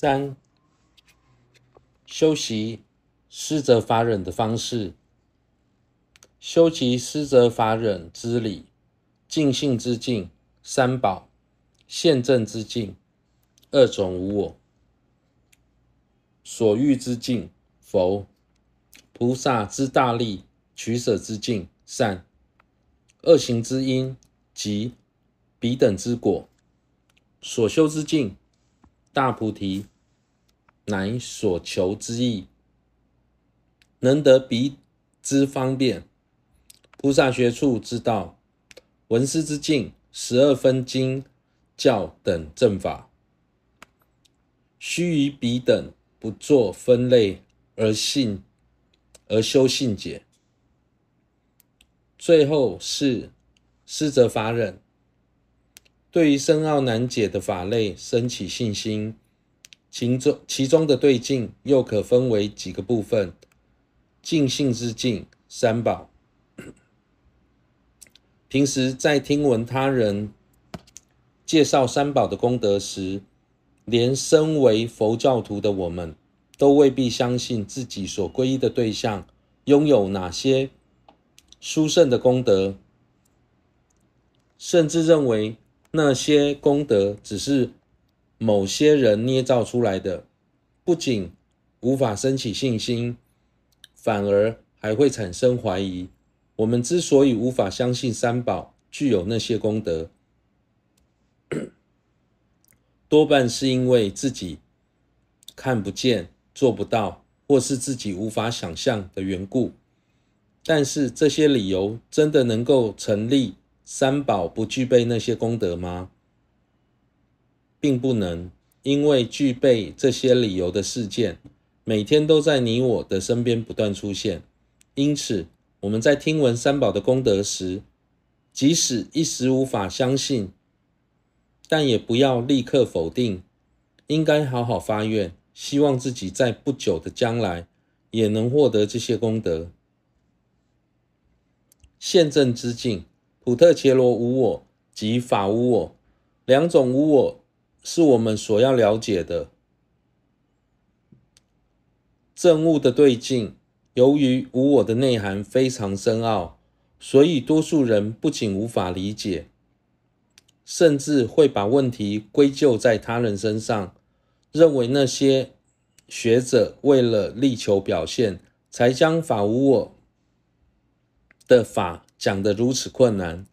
三、修习施责法忍的方式，修习失责法忍之理，尽信之境，三宝，现证之境，二种无我，所欲之境，佛，菩萨之大力，取舍之境，善，恶行之因，及，彼等之果，所修之境，大菩提，乃所求之意，能得彼之方便。菩萨学处之道，闻思之境，十二分经教等正法，须于彼等不作分类而信而修信解。最后是失责法忍。对于深奥难解的法类，升起信心，其中其中的对境又可分为几个部分：尽性之境、三宝。平时在听闻他人介绍三宝的功德时，连身为佛教徒的我们，都未必相信自己所皈依的对象拥有哪些殊胜的功德，甚至认为。那些功德只是某些人捏造出来的，不仅无法升起信心，反而还会产生怀疑。我们之所以无法相信三宝具有那些功德，多半是因为自己看不见、做不到，或是自己无法想象的缘故。但是这些理由真的能够成立？三宝不具备那些功德吗？并不能，因为具备这些理由的事件，每天都在你我的身边不断出现。因此，我们在听闻三宝的功德时，即使一时无法相信，但也不要立刻否定，应该好好发愿，希望自己在不久的将来也能获得这些功德。现正之境。普特伽罗无我及法无我两种无我，是我们所要了解的正悟的对境。由于无我的内涵非常深奥，所以多数人不仅无法理解，甚至会把问题归咎在他人身上，认为那些学者为了力求表现，才将法无我的法讲得如此困难，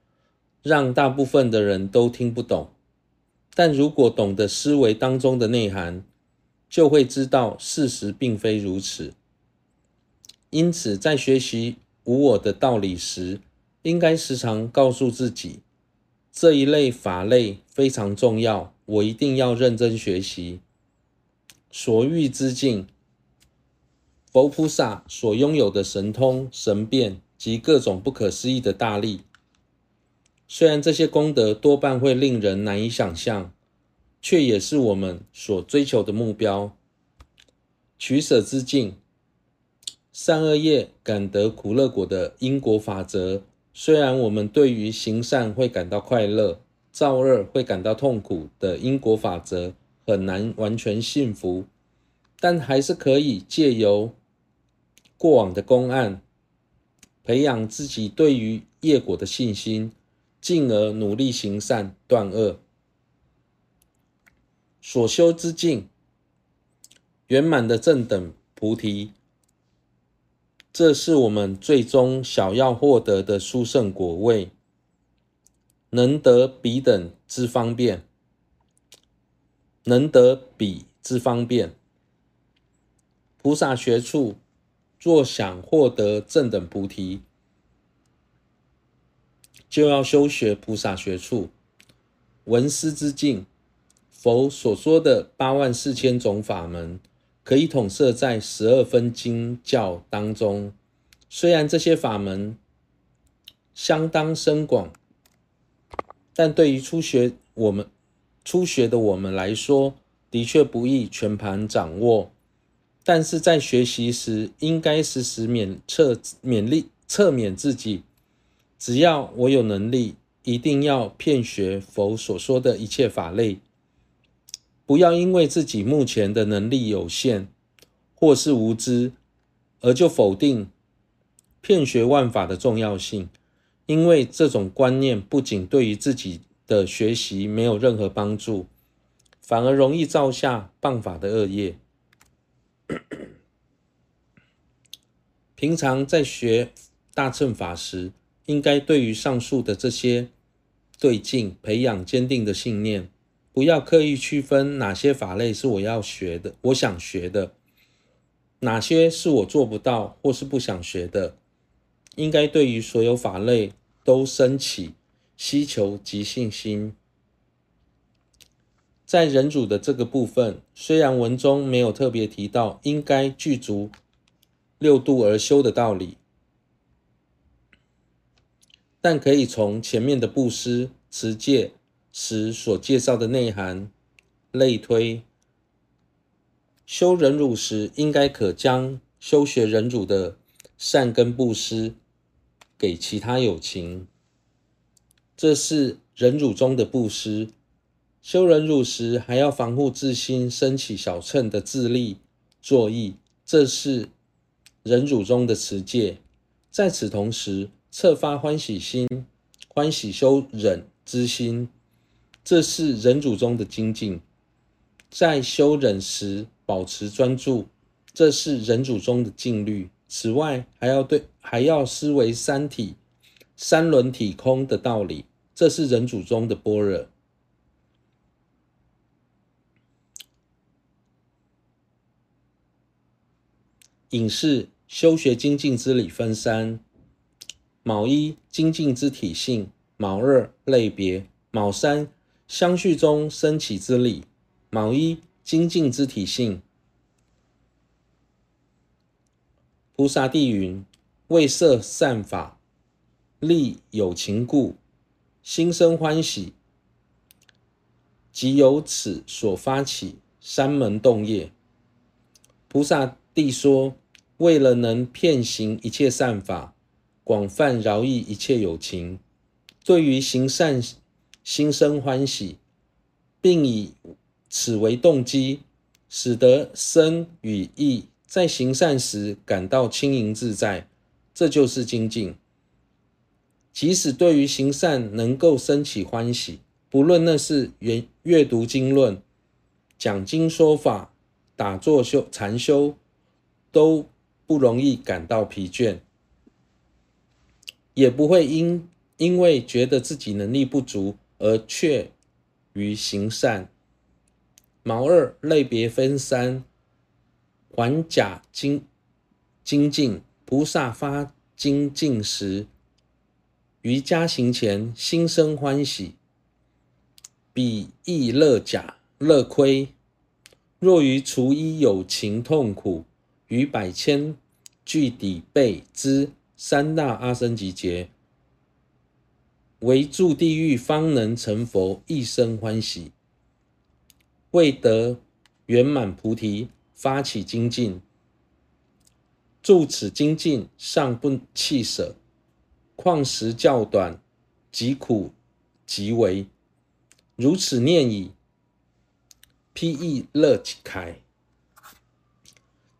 让大部分的人都听不懂。但如果懂得思维当中的内涵，就会知道事实并非如此。因此，在学习无我的道理时，应该时常告诉自己，这一类法类非常重要，我一定要认真学习。所欲之境，佛菩萨所拥有的神通、神变。及各种不可思议的大力，虽然这些功德多半会令人难以想象，却也是我们所追求的目标。取舍之境，善恶业感得苦乐果的因果法则，虽然我们对于行善会感到快乐，造恶会感到痛苦的因果法则很难完全信服，但还是可以借由过往的公案。培养自己对于业果的信心，进而努力行善断恶。所修之境，圆满的正等菩提，这是我们最终想要获得的殊胜果位，能得彼等之方便，能得彼之方便。菩萨学处。若想获得正等菩提，就要修学菩萨学处。闻思之境，佛所说的八万四千种法门，可以统摄在十二分经教当中。虽然这些法门相当深广，但对于初学我们初学的我们来说，的确不易全盘掌握。但是在学习时，应该时时勉测勉励测勉自己，只要我有能力，一定要遍学佛所说的一切法类，不要因为自己目前的能力有限或是无知，而就否定遍学万法的重要性，因为这种观念不仅对于自己的学习没有任何帮助，反而容易造下谤法的恶业。平常在学大乘法时，应该对于上述的这些对境培养坚定的信念，不要刻意区分哪些法类是我要学的，我想学的，哪些是我做不到或是不想学的。应该对于所有法类都升起希求及信心。在人主的这个部分，虽然文中没有特别提到应该具足六度而修的道理，但可以从前面的布施、持戒时所介绍的内涵类推，修忍辱时应该可将修学忍辱的善根布施给其他有情，这是忍辱中的布施。修忍辱时还要防护自心升起小乘的自利作意，这是。忍辱中的持戒，在此同时侧发欢喜心，欢喜修忍之心，这是忍辱中的精进。在修忍时保持专注，这是忍辱中的静虑。此外，还要对还要思维三体、三轮体空的道理，这是忍辱中的般若。引示。修学精进之理分三：卯一精进之体性，卯二类别，卯三相续中生起之理。卯一精进之体性，菩萨地云：为设善法，利有情故，心生欢喜，即由此所发起三门动业。菩萨地说。为了能遍行一切善法，广泛饶益一切有情，对于行善心生欢喜，并以此为动机，使得身与意在行善时感到轻盈自在，这就是精进。即使对于行善能够生起欢喜，不论那是阅阅读经论、讲经说法、打坐修禅修，都。不容易感到疲倦，也不会因因为觉得自己能力不足而怯于行善。毛二类别分三：缓甲精精进，菩萨发精进时，于加行前心生欢喜，彼亦乐甲乐亏；若于除一有情痛苦。于百千俱底背之三大阿僧只劫，唯住地狱方能成佛，一生欢喜。为得圆满菩提，发起精进，住此精进尚不弃舍，况时较短，疾苦极为。如此念已，披意乐开。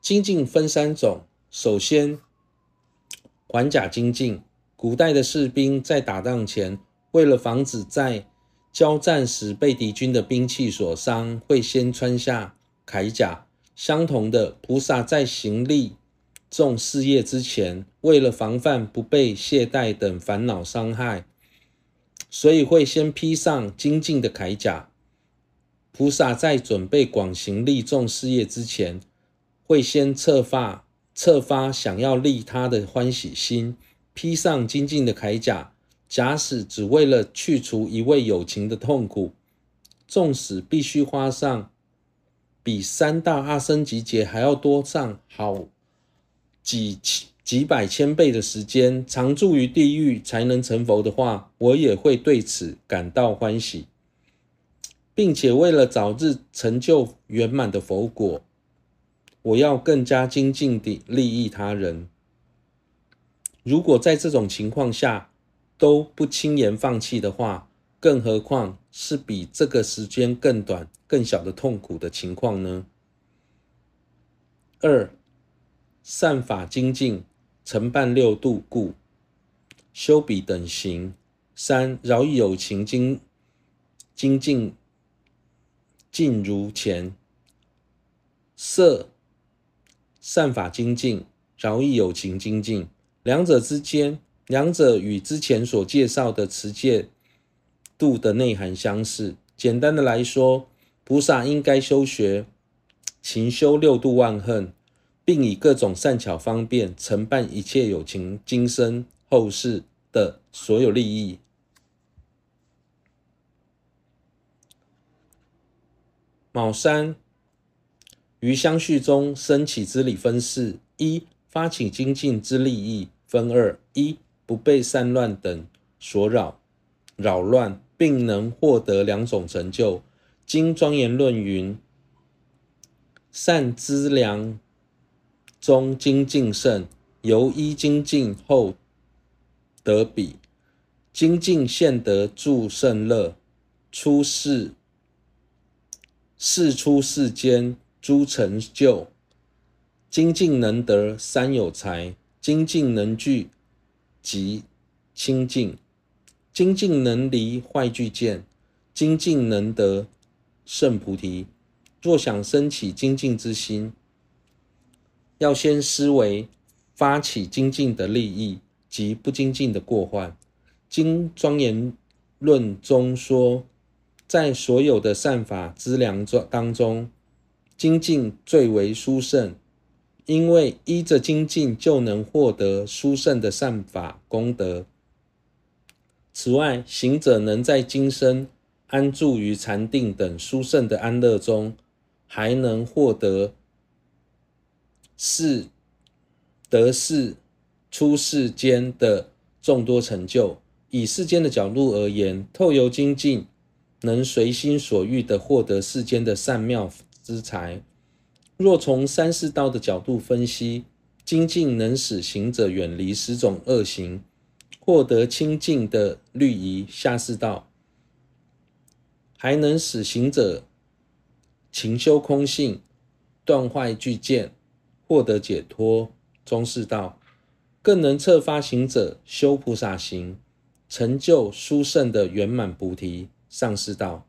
精进分三种，首先，缓甲精进。古代的士兵在打仗前，为了防止在交战时被敌军的兵器所伤，会先穿下铠甲。相同的，菩萨在行利众事业之前，为了防范不被懈怠等烦恼伤害，所以会先披上精进的铠甲。菩萨在准备广行利众事业之前，会先策发策发想要利他的欢喜心，披上精进的铠甲，假使只为了去除一位友情的痛苦，纵使必须花上比三大阿僧只劫还要多上好几几百千倍的时间，常住于地狱才能成佛的话，我也会对此感到欢喜，并且为了早日成就圆满的佛果。我要更加精进地利益他人。如果在这种情况下都不轻言放弃的话，更何况是比这个时间更短、更小的痛苦的情况呢？二、善法精进，承办六度故，修彼等行。三、饶益有情精精进，尽如前。色善法精进，饶益有情精进，两者之间，两者与之前所介绍的持戒度的内涵相似。简单的来说，菩萨应该修学勤修六度万恨，并以各种善巧方便承办一切有情今生后世的所有利益。卯三。于相续中升起之理分四：一、发起精进之利益分二：一、不被散乱等所扰扰乱，并能获得两种成就。经庄严论云：善资粮中精进胜，由一精进后得彼精进现得助胜乐，出世世出世间。诸成就，精进能得三有财，精进能具极清净，精进能离坏聚见，精进能得圣菩提。若想生起精进之心，要先思维发起精进的利益及不精进的过患。经庄严论中说，在所有的善法资粮中当中。精进最为殊胜，因为依着精进就能获得殊胜的善法功德。此外，行者能在今生安住于禅定等殊胜的安乐中，还能获得世得世出世间的众多成就。以世间的角度而言，透由精进，能随心所欲地获得世间的善妙之财。若从三世道的角度分析，精进能使行者远离十种恶行，获得清净的律仪下世道，还能使行者勤修空性，断坏聚见，获得解脱中世道，更能策发行者修菩萨行，成就殊胜的圆满菩提上世道。